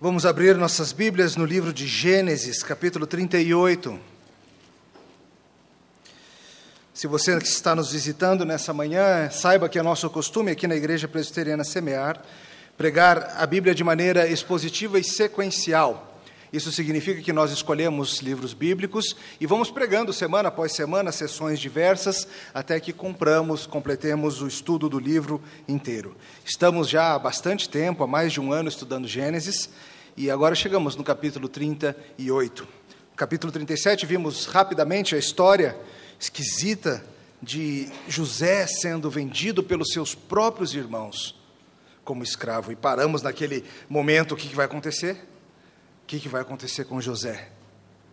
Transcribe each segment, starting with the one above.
Vamos abrir nossas Bíblias no livro de Gênesis, capítulo 38. Se você está nos visitando nessa manhã, saiba que é nosso costume aqui na Igreja Presbiteriana Semear pregar a Bíblia de maneira expositiva e sequencial. Isso significa que nós escolhemos livros bíblicos e vamos pregando semana após semana sessões diversas até que compramos, completemos o estudo do livro inteiro. Estamos já há bastante tempo, há mais de um ano, estudando Gênesis e agora chegamos no capítulo 38. No capítulo 37, vimos rapidamente a história esquisita de José sendo vendido pelos seus próprios irmãos como escravo. E paramos naquele momento, o que vai acontecer? O que vai acontecer com José?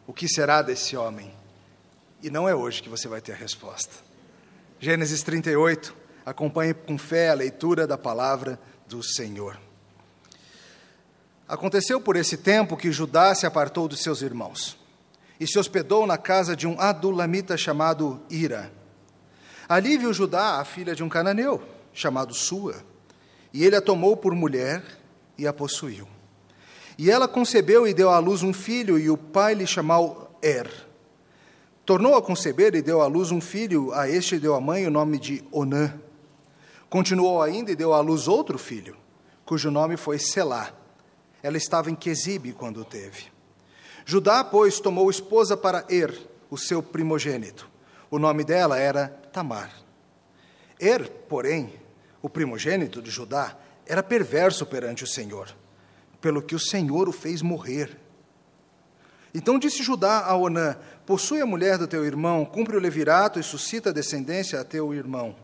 O que será desse homem? E não é hoje que você vai ter a resposta. Gênesis 38, acompanhe com fé a leitura da palavra do Senhor. Aconteceu por esse tempo que Judá se apartou dos seus irmãos e se hospedou na casa de um adulamita chamado Ira. Ali viu Judá a filha de um cananeu, chamado Sua, e ele a tomou por mulher e a possuiu. E ela concebeu e deu à luz um filho, e o pai lhe chamou Er. Tornou a conceber e deu à luz um filho, a este deu a mãe o nome de Onã. Continuou ainda e deu à luz outro filho, cujo nome foi Selá. Ela estava em Quesibe quando o teve. Judá, pois, tomou esposa para Er, o seu primogênito. O nome dela era Tamar. Er, porém, o primogênito de Judá, era perverso perante o Senhor pelo que o Senhor o fez morrer. Então disse Judá a Onã: Possui a mulher do teu irmão, cumpre o levirato e suscita descendência a teu irmão.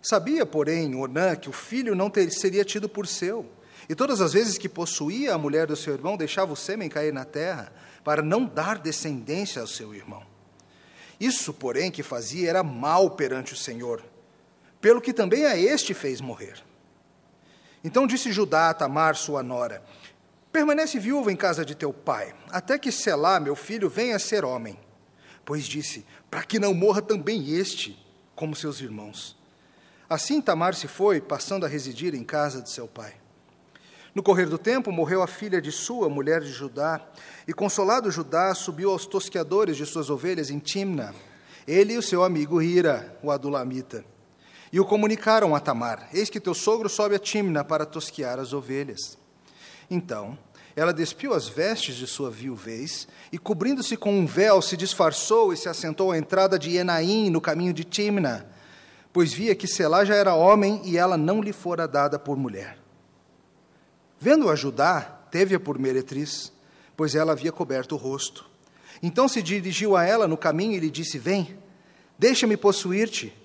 Sabia, porém, Onã que o filho não ter, seria tido por seu, e todas as vezes que possuía a mulher do seu irmão, deixava o sêmen cair na terra, para não dar descendência ao seu irmão. Isso, porém, que fazia era mal perante o Senhor, pelo que também a este fez morrer. Então disse Judá a Tamar, sua nora: Permanece viúva em casa de teu pai, até que Selá, meu filho, venha a ser homem. Pois disse: Para que não morra também este, como seus irmãos. Assim Tamar se foi, passando a residir em casa de seu pai. No correr do tempo, morreu a filha de sua, mulher de Judá, e consolado Judá subiu aos tosqueadores de suas ovelhas em Timna, ele e o seu amigo Hira, o adulamita. E o comunicaram a Tamar: Eis que teu sogro sobe a Timna para tosquear as ovelhas. Então, ela despiu as vestes de sua viuvez e, cobrindo-se com um véu, se disfarçou e se assentou à entrada de Enaim, no caminho de Timna, pois via que Selá já era homem e ela não lhe fora dada por mulher. Vendo-a Judá, teve-a por meretriz, pois ela havia coberto o rosto. Então se dirigiu a ela no caminho e lhe disse: Vem, deixa-me possuir-te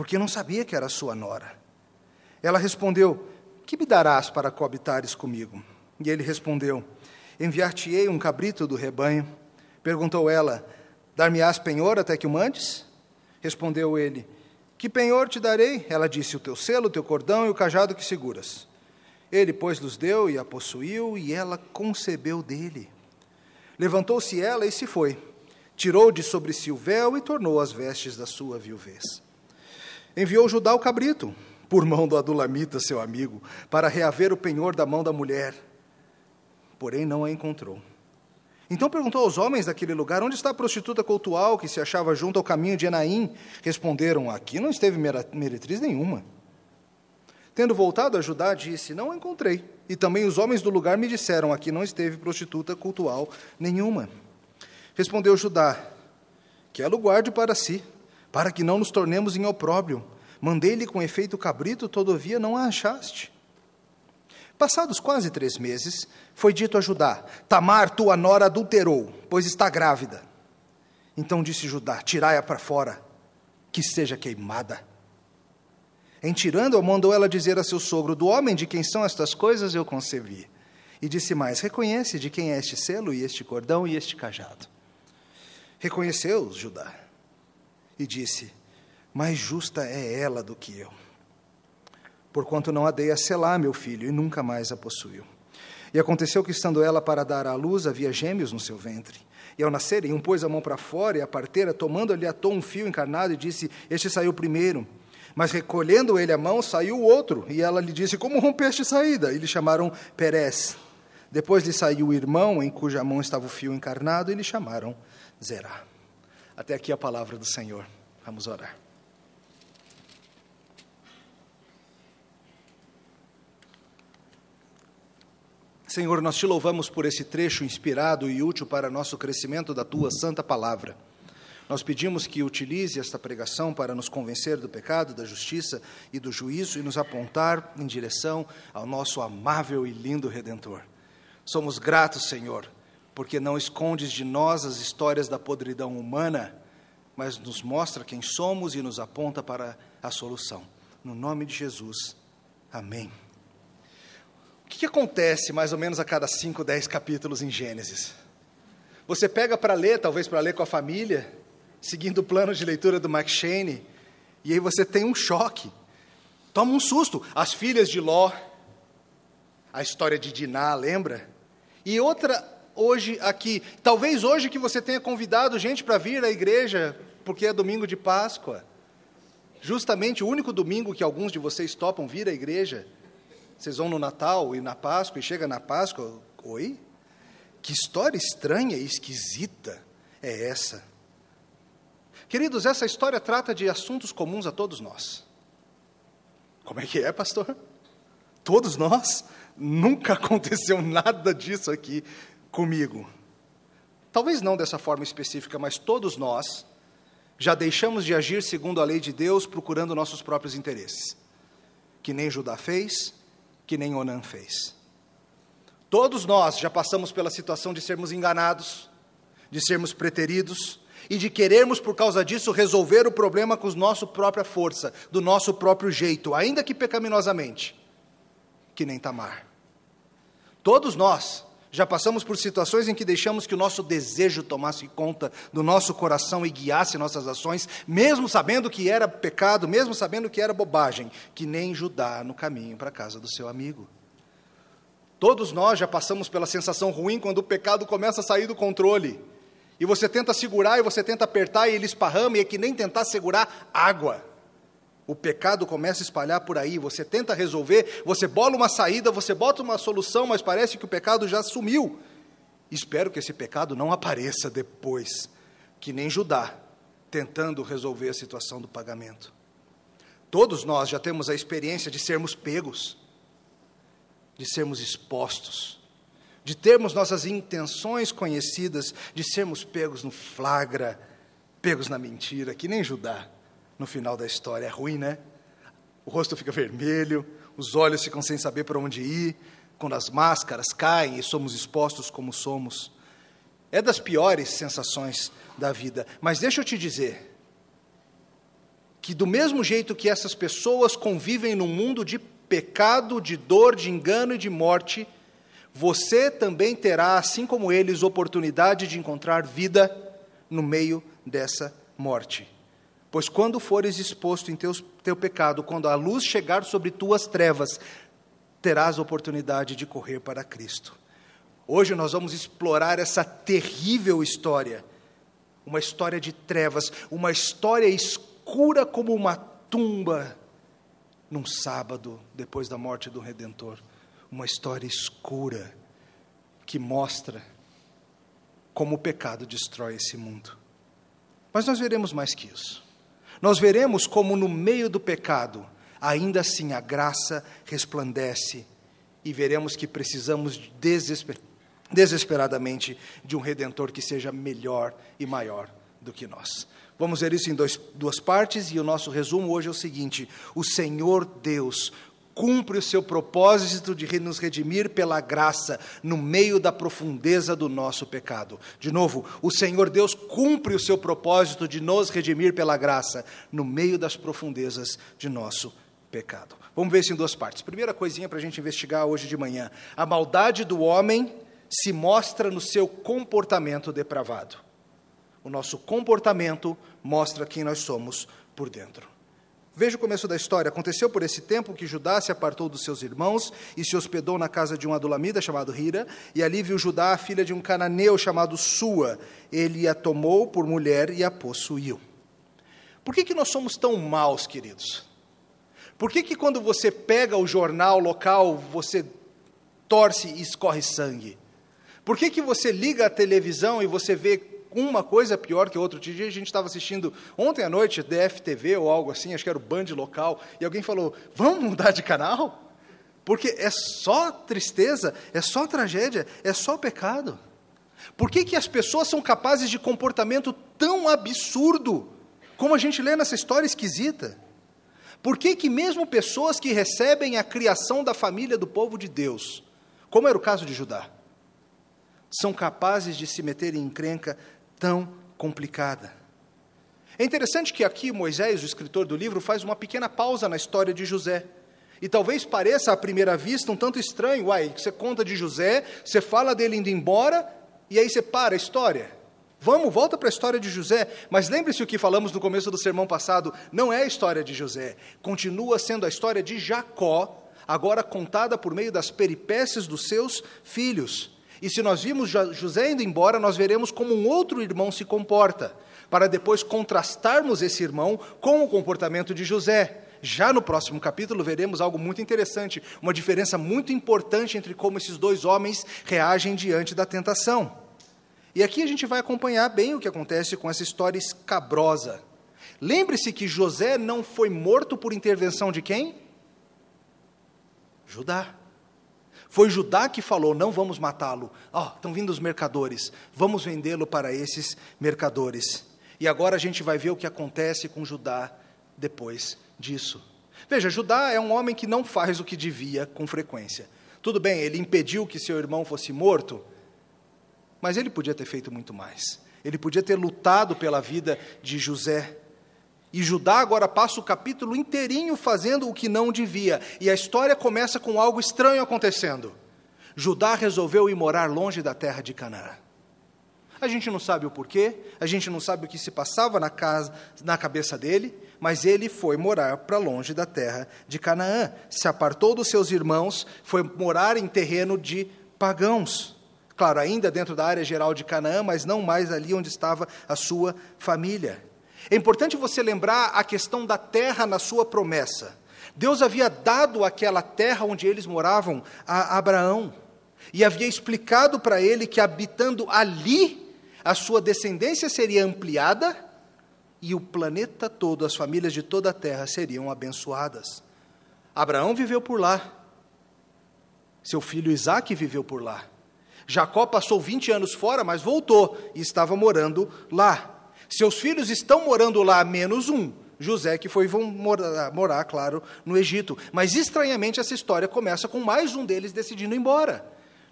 porque não sabia que era sua nora. Ela respondeu: Que me darás para coabitares comigo? E ele respondeu: Enviar-te-ei um cabrito do rebanho. Perguntou ela: Dar-me-ás penhor até que o mandes? Respondeu ele: Que penhor te darei? Ela disse: O teu selo, o teu cordão e o cajado que seguras. Ele, pois, lhes deu e a possuiu, e ela concebeu dele. Levantou-se ela e se foi. Tirou de sobre si o véu e tornou as vestes da sua viuvez enviou Judá o cabrito, por mão do Adulamita, seu amigo, para reaver o penhor da mão da mulher. Porém, não a encontrou. Então perguntou aos homens daquele lugar: Onde está a prostituta cultual que se achava junto ao caminho de Enaim? Responderam: Aqui não esteve meretriz nenhuma. Tendo voltado a Judá, disse: Não a encontrei. E também os homens do lugar me disseram: Aqui não esteve prostituta cultual nenhuma. Respondeu Judá: Que ela o guarde para si, para que não nos tornemos em opróbrio. Mandei-lhe com efeito cabrito, todavia não a achaste. Passados quase três meses, foi dito a Judá: Tamar, tua nora, adulterou, pois está grávida. Então disse Judá: Tirai-a para fora, que seja queimada. Em tirando-a, mandou ela dizer a seu sogro: Do homem de quem são estas coisas eu concebi. E disse mais: Reconhece de quem é este selo, e este cordão, e este cajado. Reconheceu-os, Judá e disse: Mais justa é ela do que eu. Porquanto não a dei a selar, meu filho, e nunca mais a possuiu. E aconteceu que, estando ela para dar à luz, havia gêmeos no seu ventre. E ao nascerem, um pôs a mão para fora, e a parteira, tomando-lhe, atou um fio encarnado, e disse: Este saiu primeiro. Mas recolhendo ele a mão, saiu o outro. E ela lhe disse: Como rompeste saída? E lhe chamaram Perez. Depois lhe saiu o irmão, em cuja mão estava o fio encarnado, e lhe chamaram Zerá. Até aqui a palavra do Senhor. Vamos orar. Senhor, nós te louvamos por esse trecho inspirado e útil para nosso crescimento da tua santa palavra. Nós pedimos que utilize esta pregação para nos convencer do pecado, da justiça e do juízo e nos apontar em direção ao nosso amável e lindo Redentor. Somos gratos, Senhor, porque não escondes de nós as histórias da podridão humana, mas nos mostra quem somos e nos aponta para a solução. No nome de Jesus. Amém. O que, acontece mais ou menos a cada 5, 10 capítulos em Gênesis? Você pega para ler, talvez para ler com a família, seguindo o plano de leitura do McShane, e aí você tem um choque. Toma um susto. As filhas de Ló, a história de Diná, lembra? E outra hoje aqui, talvez hoje que você tenha convidado gente para vir à igreja, porque é domingo de Páscoa. Justamente o único domingo que alguns de vocês topam vir à igreja. Vocês vão no Natal e na Páscoa e chega na Páscoa, oi? Que história estranha e esquisita é essa? Queridos, essa história trata de assuntos comuns a todos nós. Como é que é, pastor? Todos nós? Nunca aconteceu nada disso aqui comigo. Talvez não dessa forma específica, mas todos nós já deixamos de agir segundo a lei de Deus, procurando nossos próprios interesses. Que nem Judá fez, que nem Onan fez. Todos nós já passamos pela situação de sermos enganados, de sermos preteridos e de querermos, por causa disso, resolver o problema com a nossa própria força, do nosso próprio jeito, ainda que pecaminosamente, que nem Tamar. Todos nós já passamos por situações em que deixamos que o nosso desejo tomasse conta do nosso coração e guiasse nossas ações, mesmo sabendo que era pecado, mesmo sabendo que era bobagem, que nem Judá no caminho para a casa do seu amigo. Todos nós já passamos pela sensação ruim quando o pecado começa a sair do controle. E você tenta segurar e você tenta apertar e ele esparrama, e é que nem tentar segurar água. O pecado começa a espalhar por aí, você tenta resolver, você bola uma saída, você bota uma solução, mas parece que o pecado já sumiu. Espero que esse pecado não apareça depois, que nem Judá, tentando resolver a situação do pagamento. Todos nós já temos a experiência de sermos pegos, de sermos expostos, de termos nossas intenções conhecidas, de sermos pegos no flagra, pegos na mentira, que nem Judá no final da história. É ruim, né? O rosto fica vermelho, os olhos ficam sem saber para onde ir, quando as máscaras caem e somos expostos como somos. É das piores sensações da vida. Mas deixa eu te dizer que, do mesmo jeito que essas pessoas convivem num mundo de pecado, de dor, de engano e de morte, você também terá, assim como eles, oportunidade de encontrar vida no meio dessa morte. Pois quando fores exposto em teus, teu pecado, quando a luz chegar sobre tuas trevas, terás oportunidade de correr para Cristo. Hoje nós vamos explorar essa terrível história, uma história de trevas, uma história escura como uma tumba num sábado depois da morte do Redentor. Uma história escura que mostra como o pecado destrói esse mundo. Mas nós veremos mais que isso nós veremos como no meio do pecado, ainda assim a graça resplandece e veremos que precisamos desesper desesperadamente de um redentor que seja melhor e maior do que nós. Vamos ver isso em dois, duas partes e o nosso resumo hoje é o seguinte: o Senhor Deus cumpre o seu propósito de nos redimir pela graça no meio da profundeza do nosso pecado. De novo, o Senhor Deus cumpre o seu propósito de nos redimir pela graça no meio das profundezas de nosso pecado. Vamos ver isso em duas partes. Primeira coisinha para a gente investigar hoje de manhã: a maldade do homem se mostra no seu comportamento depravado. O nosso comportamento mostra quem nós somos por dentro. Veja o começo da história. Aconteceu por esse tempo que Judá se apartou dos seus irmãos e se hospedou na casa de um adulamita chamado Hira, e ali viu Judá a filha de um cananeu chamado Sua. Ele a tomou por mulher e a possuiu. Por que, que nós somos tão maus, queridos? Por que, que quando você pega o jornal local, você torce e escorre sangue? Por que, que você liga a televisão e você vê uma coisa pior que outra? Outro dia a gente estava assistindo ontem à noite DFTV ou algo assim, acho que era o Band local, e alguém falou: vamos mudar de canal? Porque é só tristeza, é só tragédia, é só pecado. Por que, que as pessoas são capazes de comportamento tão absurdo, como a gente lê nessa história esquisita? Por que, que mesmo pessoas que recebem a criação da família do povo de Deus, como era o caso de Judá, são capazes de se meter em encrenca tão complicada? É interessante que aqui Moisés, o escritor do livro, faz uma pequena pausa na história de José. E talvez pareça à primeira vista um tanto estranho, uai, você conta de José, você fala dele indo embora, e aí você para a história. Vamos, volta para a história de José, mas lembre-se o que falamos no começo do sermão passado: não é a história de José, continua sendo a história de Jacó, agora contada por meio das peripécias dos seus filhos. E se nós vimos José indo embora, nós veremos como um outro irmão se comporta, para depois contrastarmos esse irmão com o comportamento de José. Já no próximo capítulo veremos algo muito interessante, uma diferença muito importante entre como esses dois homens reagem diante da tentação. E aqui a gente vai acompanhar bem o que acontece com essa história escabrosa. Lembre-se que José não foi morto por intervenção de quem? Judá. Foi Judá que falou: não vamos matá-lo. Ó, oh, estão vindo os mercadores, vamos vendê-lo para esses mercadores. E agora a gente vai ver o que acontece com Judá depois disso. Veja, Judá é um homem que não faz o que devia com frequência. Tudo bem, ele impediu que seu irmão fosse morto, mas ele podia ter feito muito mais. Ele podia ter lutado pela vida de José. E Judá agora passa o capítulo inteirinho fazendo o que não devia. E a história começa com algo estranho acontecendo. Judá resolveu ir morar longe da terra de Canaã. A gente não sabe o porquê, a gente não sabe o que se passava na, casa, na cabeça dele, mas ele foi morar para longe da terra de Canaã. Se apartou dos seus irmãos, foi morar em terreno de pagãos. Claro, ainda dentro da área geral de Canaã, mas não mais ali onde estava a sua família. É importante você lembrar a questão da terra na sua promessa. Deus havia dado aquela terra onde eles moravam a Abraão e havia explicado para ele que habitando ali a sua descendência seria ampliada e o planeta todo, as famílias de toda a terra seriam abençoadas. Abraão viveu por lá. Seu filho Isaque viveu por lá. Jacó passou 20 anos fora, mas voltou e estava morando lá. Seus filhos estão morando lá, menos um, José, que foi morar, morar, claro, no Egito. Mas estranhamente essa história começa com mais um deles decidindo ir embora.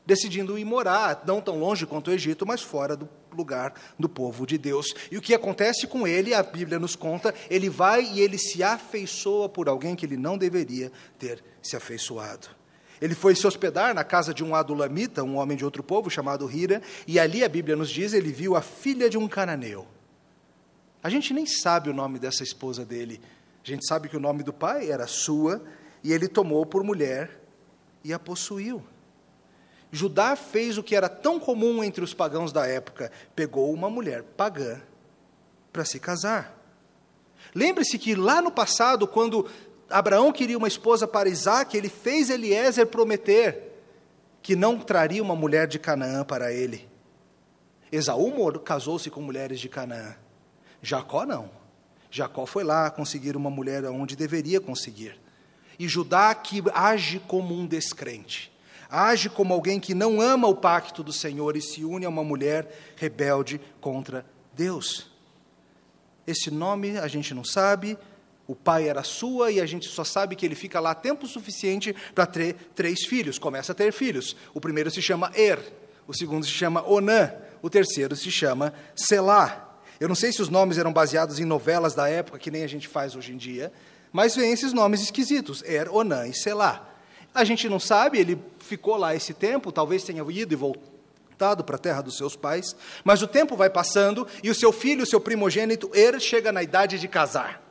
Decidindo ir morar, não tão longe quanto o Egito, mas fora do lugar do povo de Deus. E o que acontece com ele, a Bíblia nos conta, ele vai e ele se afeiçoa por alguém que ele não deveria ter se afeiçoado. Ele foi se hospedar na casa de um adulamita, um homem de outro povo chamado Hira, e ali a Bíblia nos diz, ele viu a filha de um cananeu. A gente nem sabe o nome dessa esposa dele. A gente sabe que o nome do pai era sua, e ele tomou por mulher e a possuiu. Judá fez o que era tão comum entre os pagãos da época: pegou uma mulher pagã para se casar. Lembre-se que lá no passado, quando Abraão queria uma esposa para Isaac, ele fez Eliezer prometer que não traria uma mulher de Canaã para ele. Esaú casou-se com mulheres de Canaã. Jacó não. Jacó foi lá conseguir uma mulher onde deveria conseguir. E Judá que age como um descrente, age como alguém que não ama o pacto do Senhor e se une a uma mulher rebelde contra Deus. Esse nome a gente não sabe, o pai era sua e a gente só sabe que ele fica lá tempo suficiente para ter três filhos. Começa a ter filhos. O primeiro se chama Er, o segundo se chama Onã, o terceiro se chama Selá. Eu não sei se os nomes eram baseados em novelas da época, que nem a gente faz hoje em dia, mas vem esses nomes esquisitos: Er, Onã e Selá. A gente não sabe, ele ficou lá esse tempo, talvez tenha ido e voltado para a terra dos seus pais, mas o tempo vai passando e o seu filho, o seu primogênito Er, chega na idade de casar.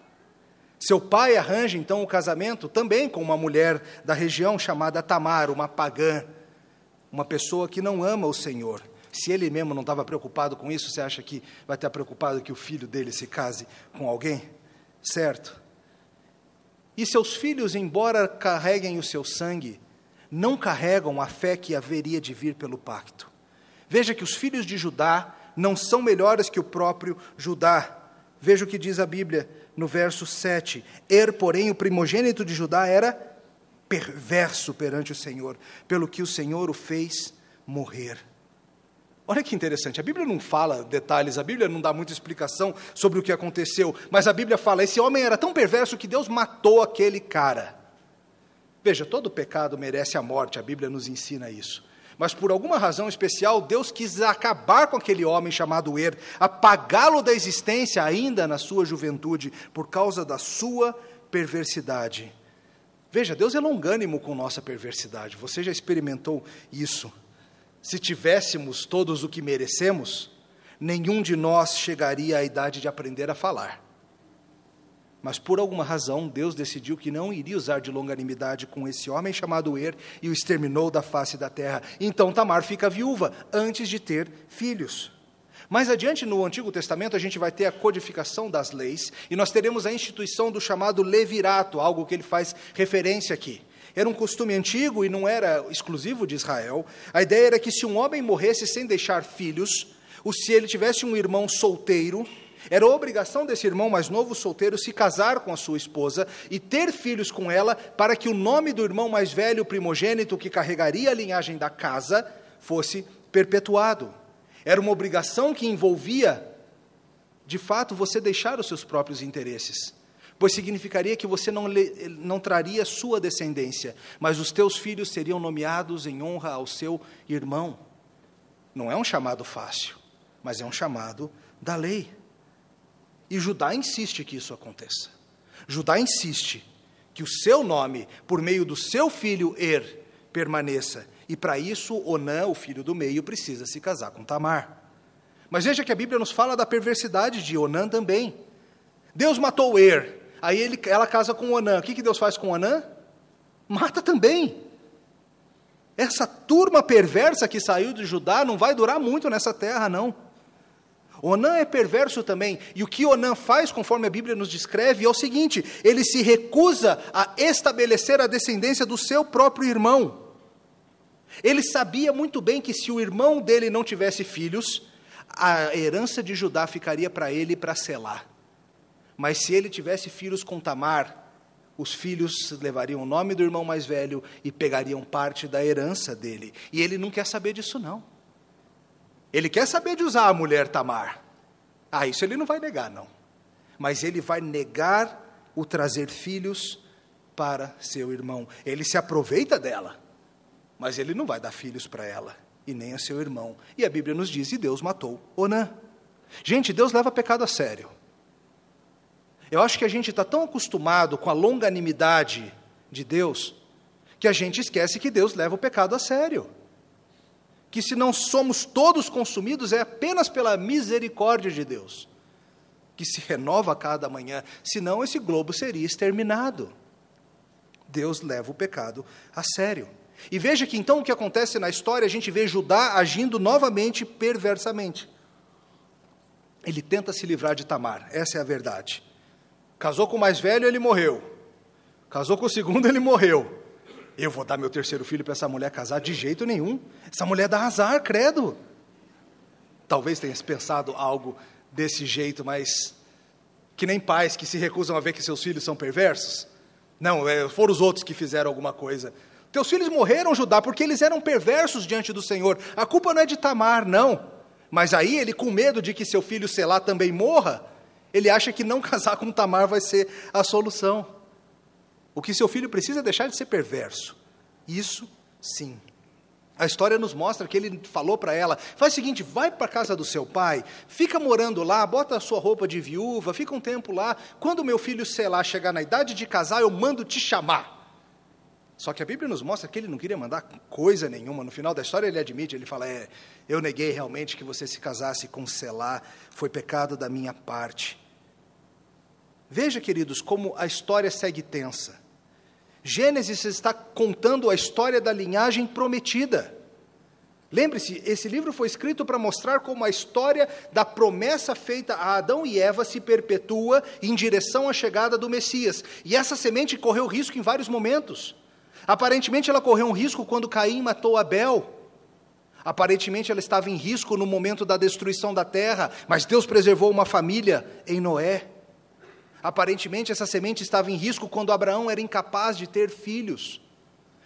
Seu pai arranja então o casamento também com uma mulher da região chamada Tamar, uma pagã, uma pessoa que não ama o Senhor. Se ele mesmo não estava preocupado com isso, você acha que vai estar preocupado que o filho dele se case com alguém? Certo? E seus filhos, embora carreguem o seu sangue, não carregam a fé que haveria de vir pelo pacto. Veja que os filhos de Judá não são melhores que o próprio Judá. Veja o que diz a Bíblia no verso 7. Er, porém, o primogênito de Judá era perverso perante o Senhor, pelo que o Senhor o fez morrer. Olha que interessante, a Bíblia não fala detalhes, a Bíblia não dá muita explicação sobre o que aconteceu, mas a Bíblia fala: esse homem era tão perverso que Deus matou aquele cara. Veja, todo pecado merece a morte, a Bíblia nos ensina isso. Mas por alguma razão especial, Deus quis acabar com aquele homem chamado Er, apagá-lo da existência ainda na sua juventude, por causa da sua perversidade. Veja, Deus é longânimo com nossa perversidade, você já experimentou isso. Se tivéssemos todos o que merecemos, nenhum de nós chegaria à idade de aprender a falar. Mas por alguma razão, Deus decidiu que não iria usar de longanimidade com esse homem chamado Er e o exterminou da face da terra. Então Tamar fica viúva antes de ter filhos. Mais adiante no Antigo Testamento, a gente vai ter a codificação das leis e nós teremos a instituição do chamado levirato, algo que ele faz referência aqui. Era um costume antigo e não era exclusivo de Israel. A ideia era que se um homem morresse sem deixar filhos, ou se ele tivesse um irmão solteiro, era obrigação desse irmão mais novo solteiro se casar com a sua esposa e ter filhos com ela, para que o nome do irmão mais velho, primogênito, que carregaria a linhagem da casa, fosse perpetuado. Era uma obrigação que envolvia, de fato, você deixar os seus próprios interesses pois significaria que você não, não traria sua descendência, mas os teus filhos seriam nomeados em honra ao seu irmão. Não é um chamado fácil, mas é um chamado da lei. E Judá insiste que isso aconteça. Judá insiste que o seu nome, por meio do seu filho Er, permaneça. E para isso, Onã, o filho do meio, precisa se casar com Tamar. Mas veja que a Bíblia nos fala da perversidade de Onã também. Deus matou Er, Aí ele, ela casa com Onã. O que, que Deus faz com Onã? Mata também. Essa turma perversa que saiu de Judá não vai durar muito nessa terra, não. Onã é perverso também, e o que Onã faz, conforme a Bíblia nos descreve, é o seguinte: ele se recusa a estabelecer a descendência do seu próprio irmão. Ele sabia muito bem que se o irmão dele não tivesse filhos, a herança de Judá ficaria para ele para selar. Mas se ele tivesse filhos com Tamar, os filhos levariam o nome do irmão mais velho e pegariam parte da herança dele. E ele não quer saber disso, não. Ele quer saber de usar a mulher Tamar. Ah, isso ele não vai negar, não. Mas ele vai negar o trazer filhos para seu irmão. Ele se aproveita dela, mas ele não vai dar filhos para ela e nem a seu irmão. E a Bíblia nos diz: e Deus matou Onã. Gente, Deus leva pecado a sério. Eu acho que a gente está tão acostumado com a longanimidade de Deus que a gente esquece que Deus leva o pecado a sério. Que se não somos todos consumidos é apenas pela misericórdia de Deus, que se renova a cada manhã, senão esse globo seria exterminado. Deus leva o pecado a sério. E veja que então o que acontece na história, a gente vê Judá agindo novamente perversamente. Ele tenta se livrar de Tamar, essa é a verdade. Casou com o mais velho, ele morreu. Casou com o segundo, ele morreu. Eu vou dar meu terceiro filho para essa mulher casar de jeito nenhum. Essa mulher dá azar, credo. Talvez tenha pensado algo desse jeito, mas que nem pais que se recusam a ver que seus filhos são perversos. Não, é, foram os outros que fizeram alguma coisa. Teus filhos morreram, Judá, porque eles eram perversos diante do Senhor. A culpa não é de Tamar, não. Mas aí ele, com medo de que seu filho Selá também morra, ele acha que não casar com Tamar vai ser a solução. O que seu filho precisa é deixar de ser perverso. Isso sim. A história nos mostra que ele falou para ela: faz o seguinte, vai para a casa do seu pai, fica morando lá, bota a sua roupa de viúva, fica um tempo lá. Quando meu filho, sei lá, chegar na idade de casar, eu mando te chamar. Só que a Bíblia nos mostra que ele não queria mandar coisa nenhuma. No final da história, ele admite: ele fala, é, eu neguei realmente que você se casasse com Selá, foi pecado da minha parte. Veja, queridos, como a história segue tensa. Gênesis está contando a história da linhagem prometida. Lembre-se, esse livro foi escrito para mostrar como a história da promessa feita a Adão e Eva se perpetua em direção à chegada do Messias. E essa semente correu risco em vários momentos. Aparentemente ela correu um risco quando Caim matou Abel. Aparentemente ela estava em risco no momento da destruição da terra, mas Deus preservou uma família em Noé. Aparentemente essa semente estava em risco quando Abraão era incapaz de ter filhos,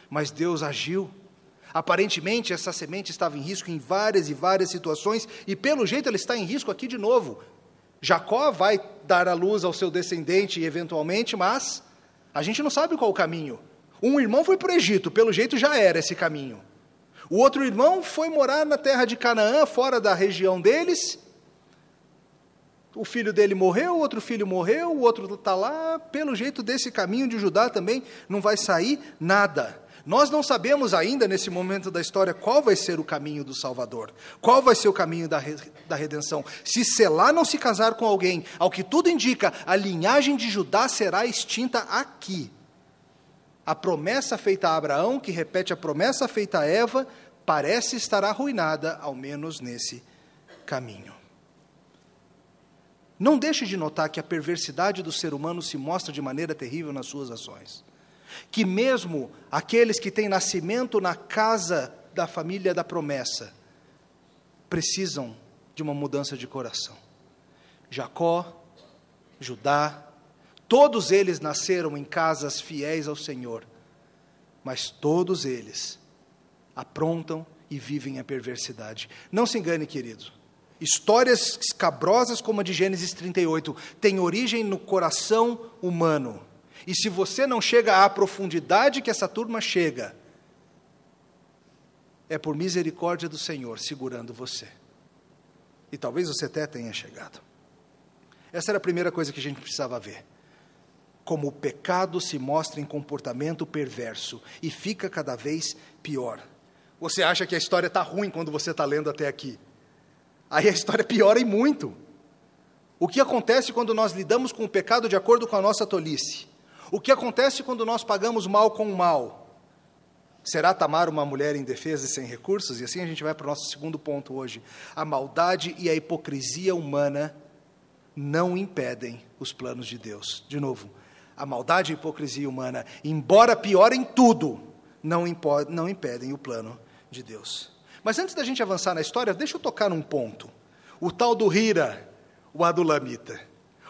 mas Deus agiu. Aparentemente essa semente estava em risco em várias e várias situações, e pelo jeito ela está em risco aqui de novo. Jacó vai dar a luz ao seu descendente eventualmente, mas a gente não sabe qual o caminho. Um irmão foi para o Egito, pelo jeito já era esse caminho. O outro irmão foi morar na terra de Canaã, fora da região deles, o filho dele morreu, o outro filho morreu, o outro está lá. Pelo jeito desse caminho de Judá também não vai sair nada. Nós não sabemos ainda, nesse momento da história, qual vai ser o caminho do Salvador, qual vai ser o caminho da, da redenção. Se Selá não se casar com alguém, ao que tudo indica, a linhagem de Judá será extinta aqui. A promessa feita a Abraão, que repete a promessa feita a Eva, parece estar arruinada, ao menos nesse caminho. Não deixe de notar que a perversidade do ser humano se mostra de maneira terrível nas suas ações. Que mesmo aqueles que têm nascimento na casa da família da promessa precisam de uma mudança de coração. Jacó, Judá, todos eles nasceram em casas fiéis ao Senhor, mas todos eles aprontam e vivem a perversidade. Não se engane, querido. Histórias escabrosas como a de Gênesis 38 têm origem no coração humano. E se você não chega à profundidade que essa turma chega, é por misericórdia do Senhor segurando você. E talvez você até tenha chegado. Essa era a primeira coisa que a gente precisava ver. Como o pecado se mostra em comportamento perverso e fica cada vez pior. Você acha que a história está ruim quando você está lendo até aqui. Aí a história piora e muito. O que acontece quando nós lidamos com o pecado de acordo com a nossa tolice? O que acontece quando nós pagamos mal com mal? Será Tamar uma mulher indefesa e sem recursos? E assim a gente vai para o nosso segundo ponto hoje. A maldade e a hipocrisia humana não impedem os planos de Deus. De novo, a maldade e a hipocrisia humana, embora piorem tudo, não, não impedem o plano de Deus. Mas antes da gente avançar na história, deixa eu tocar num ponto. O tal do Hira, o Adulamita.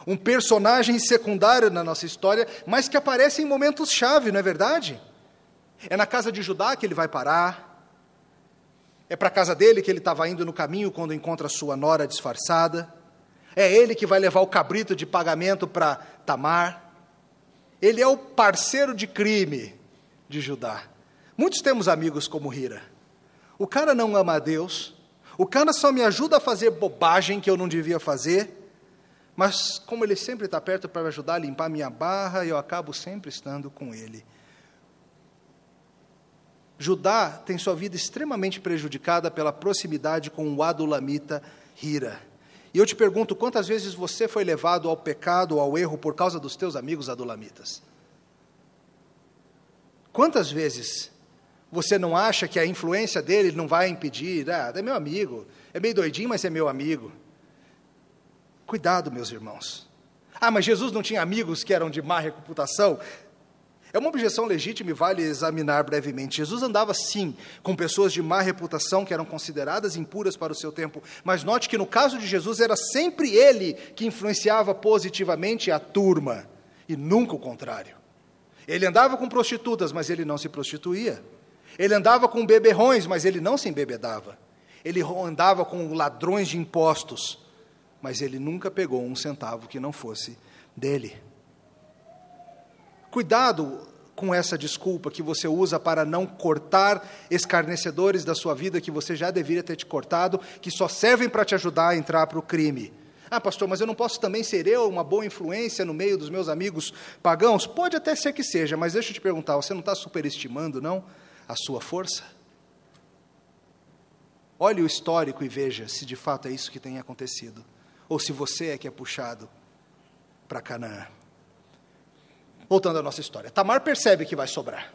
Um personagem secundário na nossa história, mas que aparece em momentos-chave, não é verdade? É na casa de Judá que ele vai parar. É para a casa dele que ele estava indo no caminho quando encontra sua nora disfarçada. É ele que vai levar o cabrito de pagamento para Tamar. Ele é o parceiro de crime de Judá. Muitos temos amigos como Hira. O cara não ama a Deus, o cara só me ajuda a fazer bobagem que eu não devia fazer, mas como ele sempre está perto para me ajudar a limpar minha barra, eu acabo sempre estando com ele. Judá tem sua vida extremamente prejudicada pela proximidade com o adulamita Hira. E eu te pergunto, quantas vezes você foi levado ao pecado, ao erro, por causa dos teus amigos adulamitas? Quantas vezes você não acha que a influência dele não vai impedir? Ah, é meu amigo. É meio doidinho, mas é meu amigo. Cuidado, meus irmãos. Ah, mas Jesus não tinha amigos que eram de má reputação? É uma objeção legítima e vale examinar brevemente. Jesus andava, sim, com pessoas de má reputação que eram consideradas impuras para o seu tempo, mas note que no caso de Jesus era sempre ele que influenciava positivamente a turma, e nunca o contrário. Ele andava com prostitutas, mas ele não se prostituía. Ele andava com beberrões, mas ele não se embebedava. Ele andava com ladrões de impostos, mas ele nunca pegou um centavo que não fosse dele. Cuidado com essa desculpa que você usa para não cortar escarnecedores da sua vida que você já deveria ter te cortado, que só servem para te ajudar a entrar para o crime. Ah, pastor, mas eu não posso também ser eu uma boa influência no meio dos meus amigos pagãos? Pode até ser que seja, mas deixa eu te perguntar, você não está superestimando, não? a sua força? Olhe o histórico e veja se de fato é isso que tem acontecido, ou se você é que é puxado para Canaã. Voltando à nossa história, Tamar percebe que vai sobrar.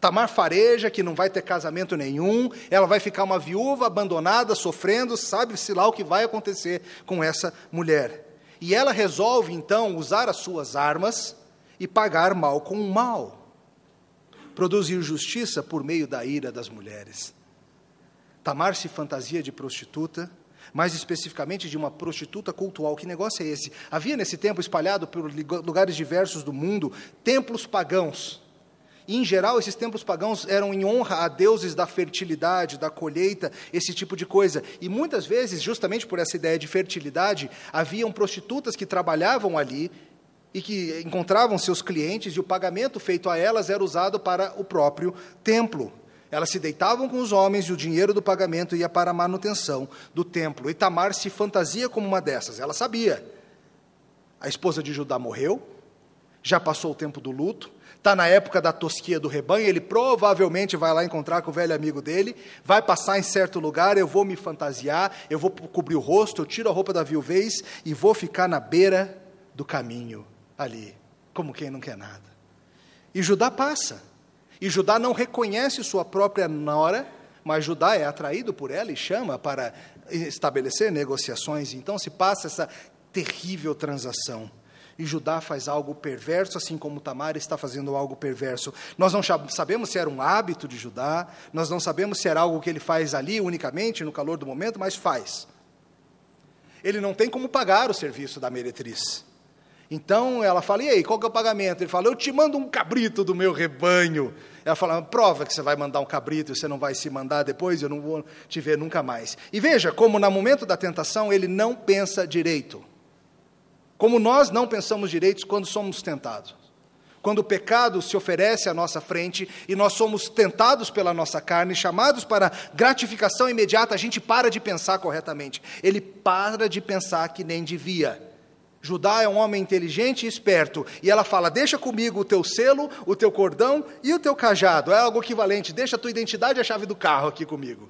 Tamar fareja que não vai ter casamento nenhum, ela vai ficar uma viúva abandonada, sofrendo, sabe-se lá o que vai acontecer com essa mulher. E ela resolve então usar as suas armas e pagar mal com mal. produzir justiça por meio da ira das mulheres. Tamar se fantasia de prostituta, mais especificamente de uma prostituta cultual. Que negócio é esse? Havia nesse tempo, espalhado por lugares diversos do mundo, templos pagãos. E, em geral, esses templos pagãos eram em honra a deuses da fertilidade, da colheita, esse tipo de coisa. E muitas vezes, justamente por essa ideia de fertilidade, haviam prostitutas que trabalhavam ali e que encontravam seus clientes, e o pagamento feito a elas era usado para o próprio templo. Elas se deitavam com os homens e o dinheiro do pagamento ia para a manutenção do templo. E Tamar se fantasia como uma dessas. Ela sabia. A esposa de Judá morreu, já passou o tempo do luto, está na época da tosquia do rebanho, ele provavelmente vai lá encontrar com o velho amigo dele, vai passar em certo lugar, eu vou me fantasiar, eu vou cobrir o rosto, eu tiro a roupa da viuvez e vou ficar na beira do caminho ali, como quem não quer nada. E Judá passa. E Judá não reconhece sua própria nora, mas Judá é atraído por ela e chama para estabelecer negociações. Então se passa essa terrível transação. E Judá faz algo perverso, assim como Tamar está fazendo algo perverso. Nós não sabemos se era um hábito de Judá, nós não sabemos se era algo que ele faz ali unicamente, no calor do momento, mas faz. Ele não tem como pagar o serviço da meretriz. Então ela fala: e aí, qual que é o pagamento? Ele fala: eu te mando um cabrito do meu rebanho. Ela fala: prova que você vai mandar um cabrito e você não vai se mandar depois, eu não vou te ver nunca mais. E veja como, no momento da tentação, ele não pensa direito. Como nós não pensamos direito quando somos tentados. Quando o pecado se oferece à nossa frente e nós somos tentados pela nossa carne, chamados para gratificação imediata, a gente para de pensar corretamente. Ele para de pensar que nem devia. Judá é um homem inteligente e esperto. E ela fala: Deixa comigo o teu selo, o teu cordão e o teu cajado. É algo equivalente. Deixa a tua identidade e a chave do carro aqui comigo.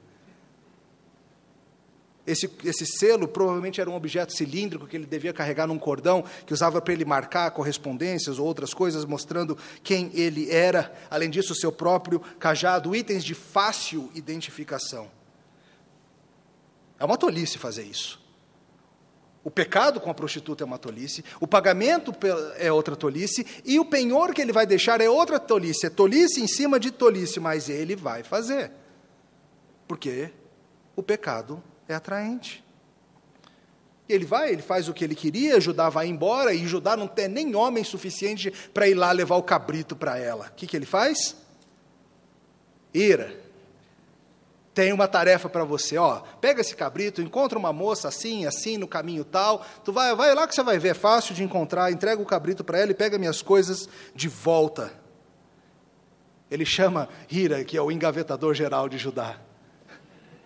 Esse, esse selo provavelmente era um objeto cilíndrico que ele devia carregar num cordão, que usava para ele marcar correspondências ou outras coisas, mostrando quem ele era. Além disso, o seu próprio cajado, itens de fácil identificação. É uma tolice fazer isso. O pecado com a prostituta é uma tolice, o pagamento é outra tolice, e o penhor que ele vai deixar é outra tolice. É tolice em cima de tolice, mas ele vai fazer. Porque o pecado é atraente. Ele vai, ele faz o que ele queria, Judá vai embora, e Judá não tem nem homem suficiente para ir lá levar o cabrito para ela. O que, que ele faz? Ira tem uma tarefa para você, ó, pega esse cabrito, encontra uma moça assim, assim, no caminho tal, tu vai, vai lá que você vai ver, é fácil de encontrar, entrega o cabrito para ela e pega minhas coisas de volta. Ele chama Hira, que é o engavetador geral de Judá.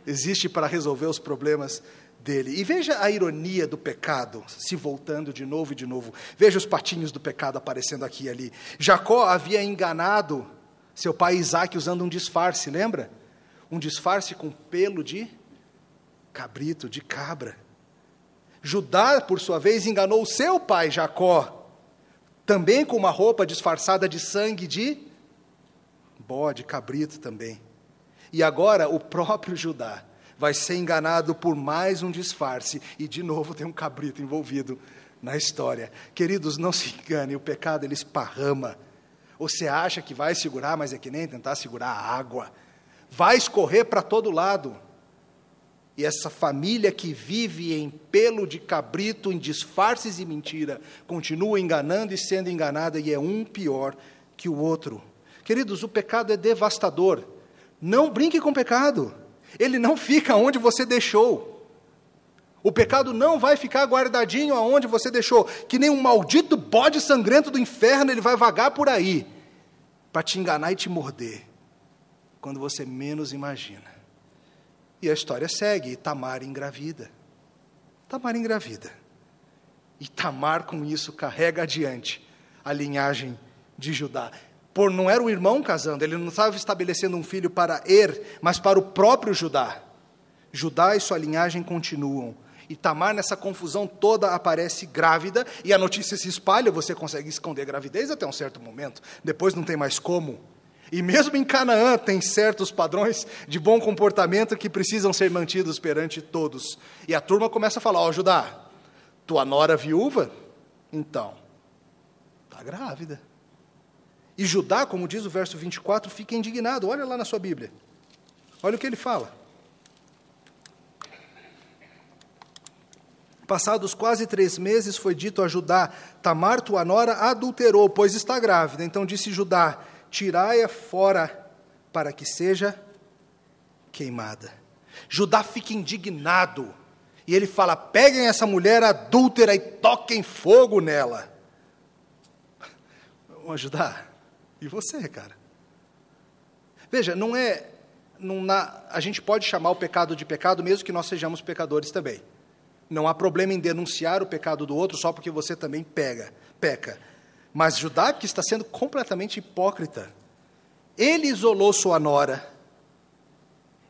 Existe para resolver os problemas dele. E veja a ironia do pecado se voltando de novo e de novo. Veja os patinhos do pecado aparecendo aqui e ali. Jacó havia enganado seu pai Isaac usando um disfarce, lembra? Um disfarce com pelo de cabrito, de cabra. Judá, por sua vez, enganou seu pai Jacó, também com uma roupa disfarçada de sangue de bode, cabrito também. E agora o próprio Judá vai ser enganado por mais um disfarce, e de novo tem um cabrito envolvido na história. Queridos, não se engane, o pecado ele esparrama. Você acha que vai segurar, mas é que nem tentar segurar a água vai escorrer para todo lado. E essa família que vive em pelo de cabrito, em disfarces e mentira, continua enganando e sendo enganada, e é um pior que o outro. Queridos, o pecado é devastador. Não brinque com o pecado. Ele não fica onde você deixou. O pecado não vai ficar guardadinho aonde você deixou. Que nem um maldito bode sangrento do inferno, ele vai vagar por aí para te enganar e te morder quando você menos imagina. E a história segue, e Tamar engravida. Tamar engravida. E Tamar, com isso, carrega adiante a linhagem de Judá. Por não era o irmão casando, ele não estava estabelecendo um filho para Er, mas para o próprio Judá. Judá e sua linhagem continuam. E Tamar, nessa confusão toda, aparece grávida, e a notícia se espalha, você consegue esconder a gravidez até um certo momento, depois não tem mais como. E mesmo em Canaã tem certos padrões de bom comportamento que precisam ser mantidos perante todos. E a turma começa a falar: Ó, oh, Judá, tua nora viúva? Então, está grávida. E Judá, como diz o verso 24, fica indignado. Olha lá na sua Bíblia. Olha o que ele fala. Passados quase três meses, foi dito a Judá: Tamar, tua nora, adulterou, pois está grávida. Então disse Judá: Tirai-a fora, para que seja queimada. Judá fica indignado. E ele fala: Peguem essa mulher adúltera e toquem fogo nela. Vamos Judá, e você, cara? Veja, não é. Não na, a gente pode chamar o pecado de pecado, mesmo que nós sejamos pecadores também. Não há problema em denunciar o pecado do outro só porque você também pega, peca. Mas Judá, que está sendo completamente hipócrita, ele isolou sua nora,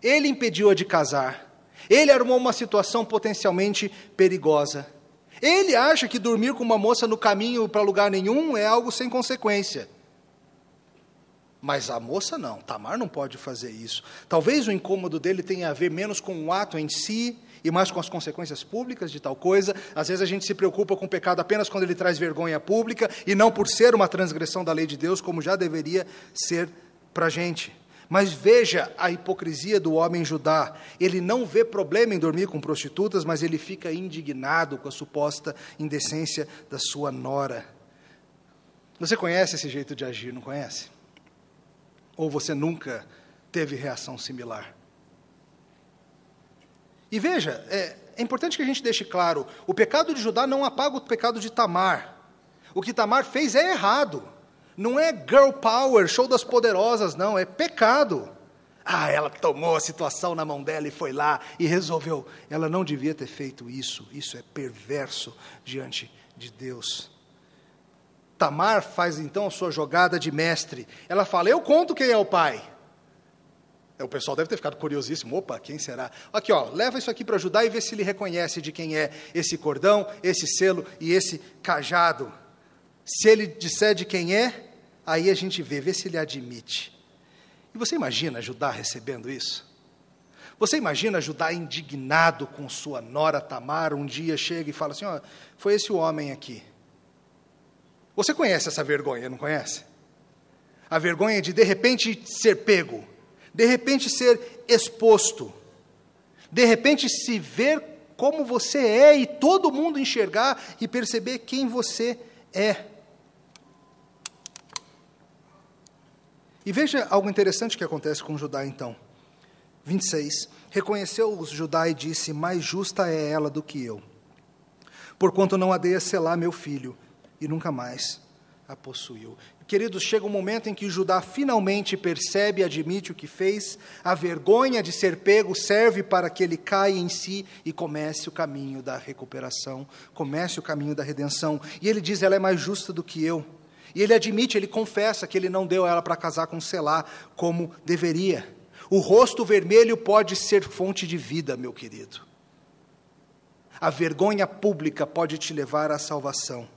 ele impediu-a de casar, ele armou uma situação potencialmente perigosa. Ele acha que dormir com uma moça no caminho para lugar nenhum é algo sem consequência. Mas a moça não, Tamar não pode fazer isso. Talvez o incômodo dele tenha a ver menos com o ato em si e mais com as consequências públicas de tal coisa. Às vezes a gente se preocupa com o pecado apenas quando ele traz vergonha pública e não por ser uma transgressão da lei de Deus, como já deveria ser para a gente. Mas veja a hipocrisia do homem Judá. Ele não vê problema em dormir com prostitutas, mas ele fica indignado com a suposta indecência da sua nora. Você conhece esse jeito de agir, não conhece? Ou você nunca teve reação similar? E veja, é, é, importante que a gente deixe claro: o pecado de Judá não apaga o pecado de Tamar. O que Tamar fez é errado. Não é girl power, show das poderosas, não, é pecado. Ah, ela tomou a situação na mão dela e foi lá e resolveu. Ela não devia ter feito isso. Isso é perverso diante de Deus. Tamar faz então a sua jogada de mestre. Ela fala: Eu conto quem é o pai. É, o pessoal deve ter ficado curiosíssimo. Opa, quem será? Aqui, ó, leva isso aqui para ajudar e vê se ele reconhece de quem é esse cordão, esse selo e esse cajado. Se ele disser de quem é, aí a gente vê, vê se ele admite. E você imagina Judá recebendo isso? Você imagina Judá indignado com sua nora Tamar, um dia chega e fala assim: ó, foi esse homem aqui. Você conhece essa vergonha, não conhece? A vergonha de de repente ser pego de repente ser exposto, de repente se ver como você é e todo mundo enxergar e perceber quem você é. E veja algo interessante que acontece com Judá então. 26. Reconheceu-os Judá e disse: Mais justa é ela do que eu, porquanto não a dei a selar meu filho, e nunca mais a possuiu. Queridos, chega um momento em que Judá finalmente percebe e admite o que fez, a vergonha de ser pego serve para que ele caia em si e comece o caminho da recuperação, comece o caminho da redenção. E ele diz: ela é mais justa do que eu. E ele admite, ele confessa que ele não deu ela para casar com Selá como deveria. O rosto vermelho pode ser fonte de vida, meu querido. A vergonha pública pode te levar à salvação.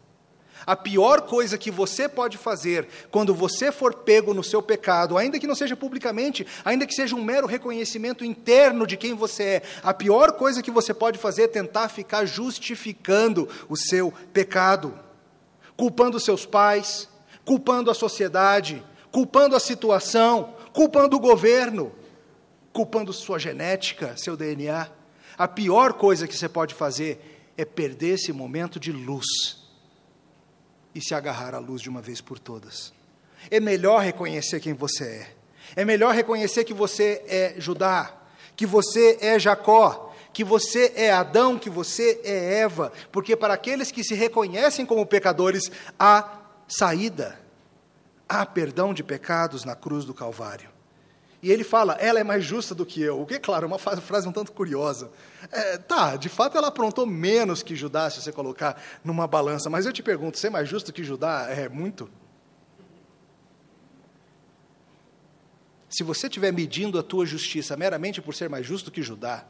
A pior coisa que você pode fazer quando você for pego no seu pecado, ainda que não seja publicamente, ainda que seja um mero reconhecimento interno de quem você é, a pior coisa que você pode fazer é tentar ficar justificando o seu pecado, culpando seus pais, culpando a sociedade, culpando a situação, culpando o governo, culpando sua genética, seu DNA. A pior coisa que você pode fazer é perder esse momento de luz e se agarrar à luz de uma vez por todas. É melhor reconhecer quem você é. É melhor reconhecer que você é Judá, que você é Jacó, que você é Adão, que você é Eva, porque para aqueles que se reconhecem como pecadores, há saída, há perdão de pecados na cruz do Calvário. E ele fala, ela é mais justa do que eu. O que, é claro, é uma frase um tanto curiosa. É, tá, de fato ela aprontou menos que Judá, se você colocar numa balança. Mas eu te pergunto, ser mais justo que Judá é muito? Se você estiver medindo a tua justiça meramente por ser mais justo que Judá,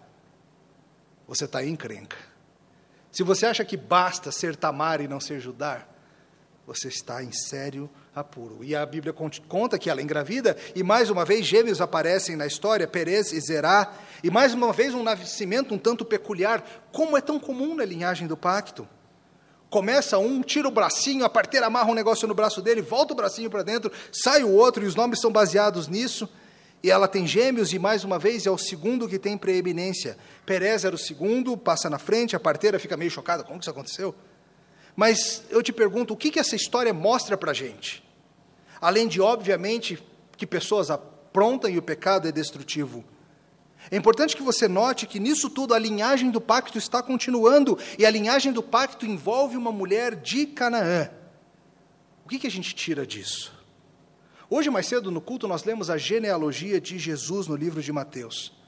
você está encrenca. Se você acha que basta ser Tamar e não ser Judá, você está em sério apuro. E a Bíblia conta que ela engravida, e mais uma vez gêmeos aparecem na história, Perez e Zerá, e mais uma vez um nascimento um tanto peculiar, como é tão comum na linhagem do pacto. Começa um, tira o bracinho, a parteira amarra um negócio no braço dele, volta o bracinho para dentro, sai o outro, e os nomes são baseados nisso. E ela tem gêmeos, e mais uma vez é o segundo que tem preeminência. Perez era o segundo, passa na frente, a parteira fica meio chocada: como que isso aconteceu? Mas eu te pergunto, o que, que essa história mostra para a gente? Além de, obviamente, que pessoas aprontam e o pecado é destrutivo. É importante que você note que nisso tudo a linhagem do pacto está continuando, e a linhagem do pacto envolve uma mulher de Canaã. O que, que a gente tira disso? Hoje, mais cedo no culto, nós lemos a genealogia de Jesus no livro de Mateus.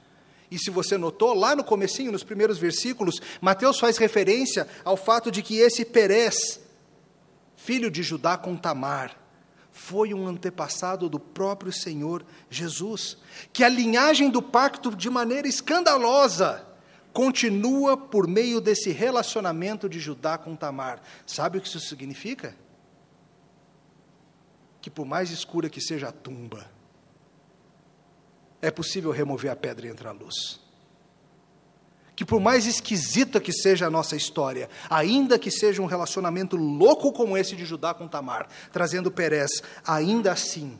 E se você notou, lá no comecinho, nos primeiros versículos, Mateus faz referência ao fato de que esse Perez, filho de Judá com Tamar, foi um antepassado do próprio Senhor Jesus, que a linhagem do pacto, de maneira escandalosa, continua por meio desse relacionamento de Judá com Tamar. Sabe o que isso significa? Que por mais escura que seja a tumba, é possível remover a pedra e entrar a luz que por mais esquisita que seja a nossa história, ainda que seja um relacionamento louco como esse de Judá com Tamar, trazendo Perez, ainda assim,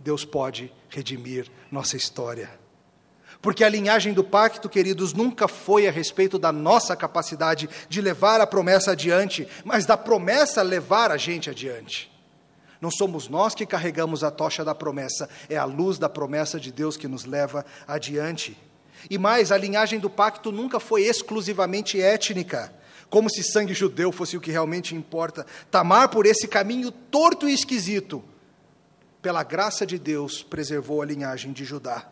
Deus pode redimir nossa história. Porque a linhagem do pacto, queridos, nunca foi a respeito da nossa capacidade de levar a promessa adiante, mas da promessa levar a gente adiante. Não somos nós que carregamos a tocha da promessa, é a luz da promessa de Deus que nos leva adiante. E mais, a linhagem do pacto nunca foi exclusivamente étnica, como se sangue judeu fosse o que realmente importa. Tamar, por esse caminho torto e esquisito, pela graça de Deus, preservou a linhagem de Judá.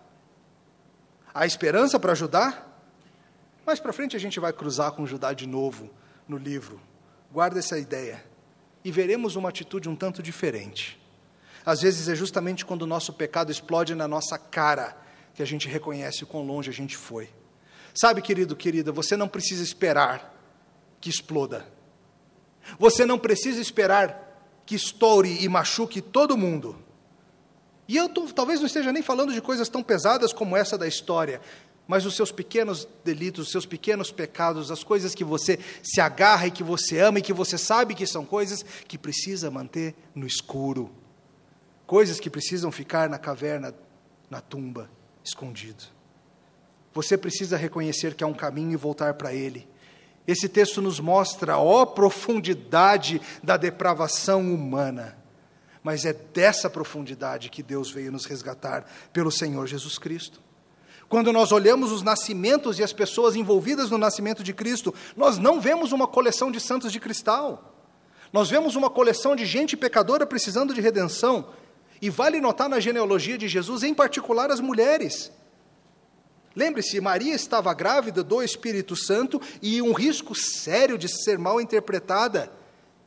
Há esperança para Judá? Mais para frente a gente vai cruzar com Judá de novo no livro. Guarda essa ideia. E veremos uma atitude um tanto diferente. Às vezes é justamente quando o nosso pecado explode na nossa cara que a gente reconhece o quão longe a gente foi. Sabe, querido, querida, você não precisa esperar que exploda. Você não precisa esperar que estoure e machuque todo mundo. E eu tô, talvez não esteja nem falando de coisas tão pesadas como essa da história, mas os seus pequenos delitos, os seus pequenos pecados, as coisas que você se agarra e que você ama e que você sabe que são coisas que precisa manter no escuro, coisas que precisam ficar na caverna, na tumba escondido. Você precisa reconhecer que há um caminho e voltar para ele. Esse texto nos mostra a profundidade da depravação humana. Mas é dessa profundidade que Deus veio nos resgatar pelo Senhor Jesus Cristo. Quando nós olhamos os nascimentos e as pessoas envolvidas no nascimento de Cristo, nós não vemos uma coleção de santos de cristal. Nós vemos uma coleção de gente pecadora precisando de redenção, e vale notar na genealogia de Jesus, em particular, as mulheres. Lembre-se, Maria estava grávida do Espírito Santo e um risco sério de ser mal interpretada,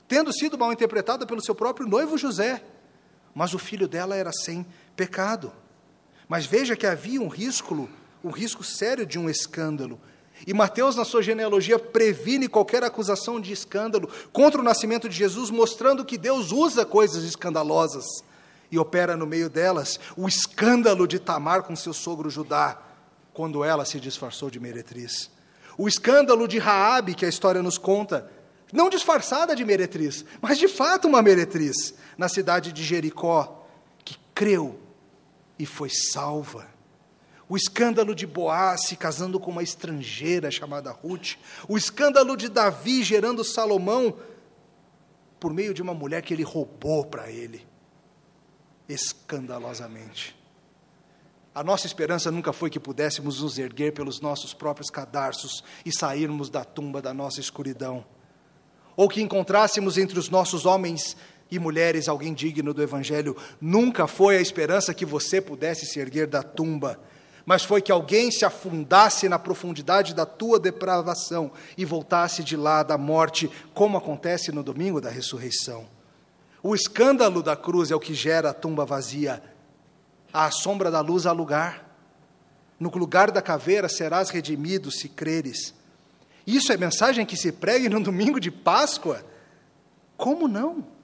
tendo sido mal interpretada pelo seu próprio noivo José. Mas o filho dela era sem pecado. Mas veja que havia um risco, um risco sério de um escândalo. E Mateus, na sua genealogia, previne qualquer acusação de escândalo contra o nascimento de Jesus, mostrando que Deus usa coisas escandalosas e opera no meio delas o escândalo de Tamar com seu sogro Judá, quando ela se disfarçou de meretriz. O escândalo de Raabe, que a história nos conta, não disfarçada de meretriz, mas de fato uma meretriz, na cidade de Jericó, que creu e foi salva. O escândalo de Boaz se casando com uma estrangeira chamada Ruth. O escândalo de Davi gerando Salomão por meio de uma mulher que ele roubou para ele escandalosamente. A nossa esperança nunca foi que pudéssemos nos erguer pelos nossos próprios cadarços e sairmos da tumba da nossa escuridão, ou que encontrássemos entre os nossos homens e mulheres alguém digno do Evangelho. Nunca foi a esperança que você pudesse se erguer da tumba, mas foi que alguém se afundasse na profundidade da tua depravação e voltasse de lá da morte, como acontece no domingo da ressurreição. O escândalo da cruz é o que gera a tumba vazia. À sombra da luz há lugar. No lugar da caveira serás redimido se creres. Isso é mensagem que se pregue no domingo de Páscoa? Como não?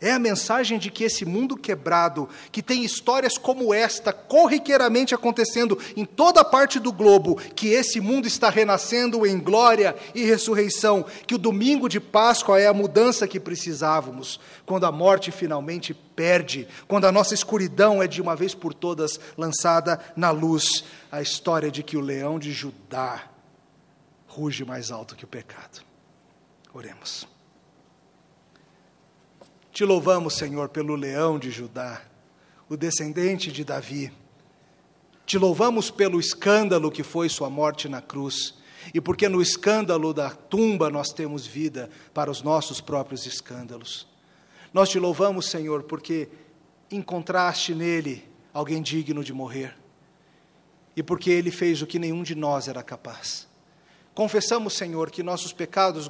É a mensagem de que esse mundo quebrado, que tem histórias como esta corriqueiramente acontecendo em toda parte do globo, que esse mundo está renascendo em glória e ressurreição, que o domingo de Páscoa é a mudança que precisávamos, quando a morte finalmente perde, quando a nossa escuridão é de uma vez por todas lançada na luz, a história de que o leão de Judá ruge mais alto que o pecado. Oremos. Te louvamos, Senhor, pelo leão de Judá, o descendente de Davi. Te louvamos pelo escândalo que foi sua morte na cruz, e porque no escândalo da tumba nós temos vida para os nossos próprios escândalos. Nós te louvamos, Senhor, porque encontraste nele alguém digno de morrer, e porque ele fez o que nenhum de nós era capaz. Confessamos, Senhor, que nossos pecados